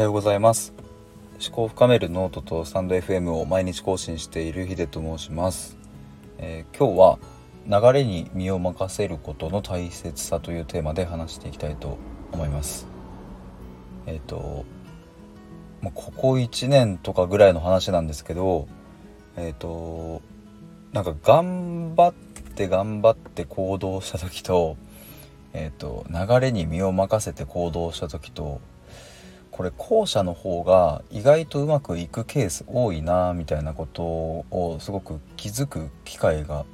はようございます。思考を深めるノートとスタンド FM を毎日更新しているヒデと申します、えー、今日は流れに身を任せることの大切さというテーマで話していきたいと思います。えっ、ー、ともうここ1年とかぐらいの話なんですけどえっ、ー、となんか頑張って頑張って行動した時とえーと、流れに身を任せて行動した時とこれ後者の方が意外とうまくいくケース多いなみたいなことをすごく気づく機会が、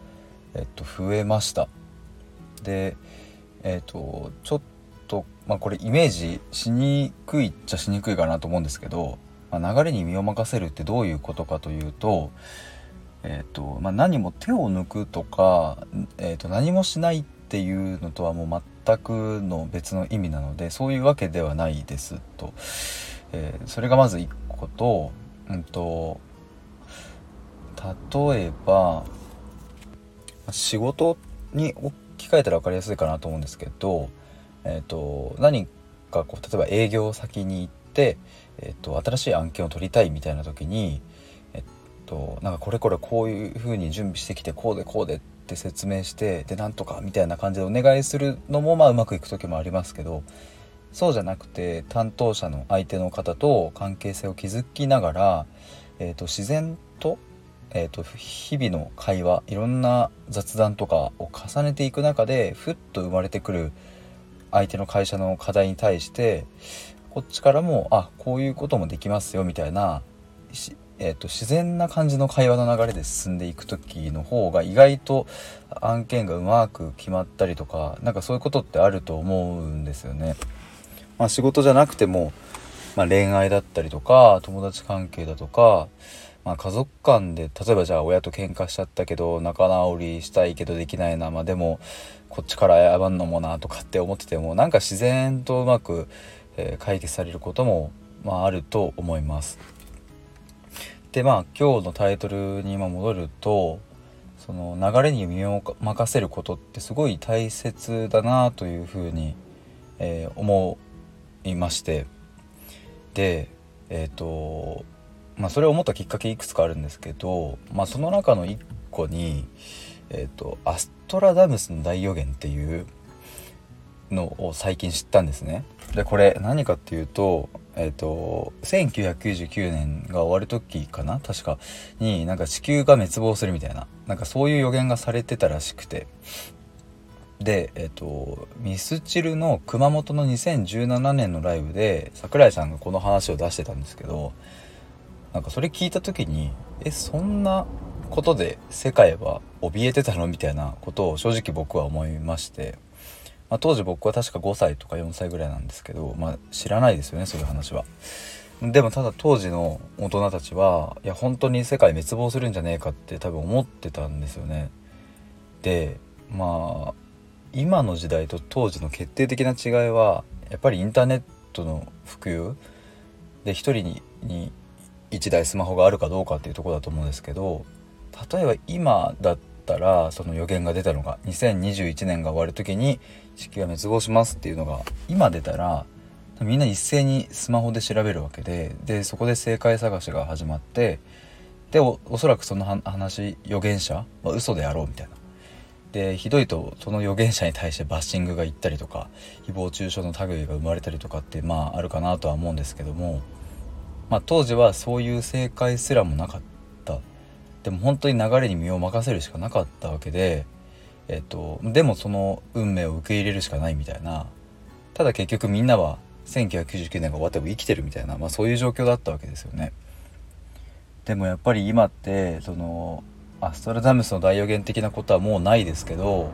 えっと、増えました。でえっとちょっと、まあ、これイメージしにくいっちゃしにくいかなと思うんですけど、まあ、流れに身を任せるってどういうことかというと,、えっとまあ、何も手を抜くとか、えっと、何もしないってていうのとはもう全くの別の意味なのでそういうわけではないですと、えー、それがまず1個と,、うんと、例えば仕事に置き換えたら分かりやすいかなと思うんですけど、えーと、何かこう例えば営業先に行って、えーと、新しい案件を取りたいみたいな時に、えっ、ー、と、なんかこれこれこういうふうに準備してきてこうでこうでってって説明してでなんとかみたいな感じでお願いするのもまあうまくいく時もありますけどそうじゃなくて担当者の相手の方と関係性を築きながら、えーと、自然と,、えーと、日々の会話いろんな雑談とかを重ねていく中でふっと生まれてくる相手の会社の課題に対してこっちからもあこういうこともできますよみたいなえーと、自然な感じの会話の流れで進んでいく時の方が意外と案件がうまく決まったりとか何かそういうことってあると思うんですよね。まあ、仕事じゃなくても、まあ、恋愛だったりとか友達関係だとか、まあ、家族間で例えばじゃあ親と喧嘩しちゃったけど仲直りしたいけどできないな、まあ、でもこっちから謝るのもなとかって思っててもなんか自然とうまく、えー、解決されることも、まあ、あると思います。でまあ今日のタイトルに今戻るとその流れに身を任せることってすごい大切だなというふうに、えー、思いましてでえっ、ー、とまあそれを思ったきっかけいくつかあるんですけど、まあ、その中の一個に、えーと、アストラダムスの大予言っていうのを最近知ったんですね。でこれ何かっていうとえっ、ー、と1999年が終わる時かな？確か。になんか地球が滅亡するみたいな。なんかそういう予言がされてたらしくて。でえっ、ー、とミスチルの熊本の2017年のライブで櫻井さんがこの話を出してたんですけどなんかそれ聞いた時にえそんなことで世界は怯えてたの？みたいなことを正直僕は思いまして。まあ、当時僕は確か5歳とか4歳ぐらいなんですけど、まあ、知らないですよねそういう話は。でもただ当時の大人たちはいや本当に世界滅亡するんじゃねえかって多分思ってたんですよね。でまあ今の時代と当時の決定的な違いはやっぱりインターネットの普及で1人にに1台スマホがあるかどうかっていうとこだと思うんですけど例えば今だっったらその予言が出たのが2021年が終わる時に地球は滅亡しますっていうのが今出たらみんな一斉にスマホで調べるわけででそこで正解探しが始まってでおそらくその話予言者は嘘であろうみたいな。でひどいとその預言者に対してバッシングがいったりとか誹謗中傷の類が生まれたりとかってまああるかなとは思うんですけども、まあ、当時はそういう正解すらもなかった。でも本当に流れに身を任せるしかなかったわけで、えっと、でもその運命を受け入れるしかないみたいなただ結局みんなは1999年が終わっても生きてるみたいな、まあ、そういう状況だったわけですよね。でもやっぱり今ってそのアストラダムスの大予言的なことはもうないですけど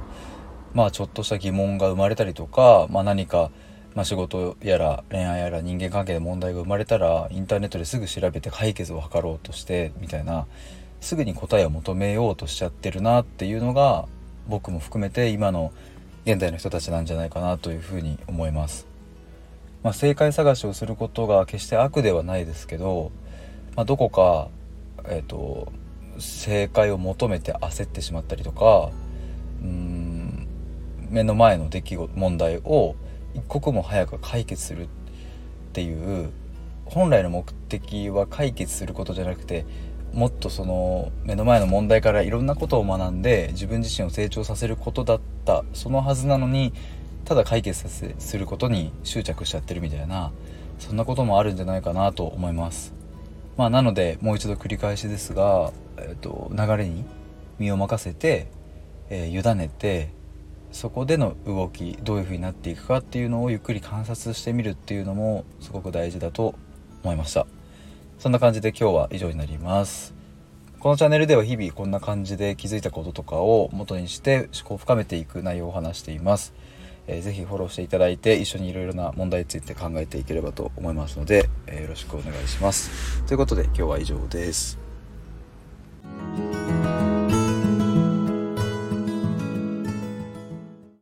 まあちょっとした疑問が生まれたりとか、まあ、何か、まあ、仕事やら恋愛やら人間関係で問題が生まれたらインターネットですぐ調べて解決を図ろうとしてみたいなすぐに答えを求めようとしちゃってるなっていうのが僕も含めて今の現代の人たちなんじゃないかなというふうに思います。まあ、正解探しをすることが決して悪ではないですけど、まあ、どこか、えーと、正解を求めて焦ってしまったりとかうん目の前の出来事問題を一刻も早く解決するっていう本来の目的は解決することじゃなくてもっとその目の前の問題からいろんなことを学んで自分自身を成長させることだったそのはずなのにただ解決させすることに執着しちゃってるみたいなそんなこともあるんじゃないかなと思います。まあなのでもう一度繰り返しですが、えーと、流れに身を任せて、えー、委ねてそこでの動きどういう風になっていくかっていうのをゆっくり観察してみるっていうのもすごく大事だと思いました。そんな感じで今日は以上になりますこのチャンネルでは日々こんな感じで気づいたこととかを元にして思考を深めていく内容を話していますえー、ぜひフォローしていただいて一緒にいろいろな問題について考えていければと思いますので、えー、よろしくお願いします。ということで今日は以上です。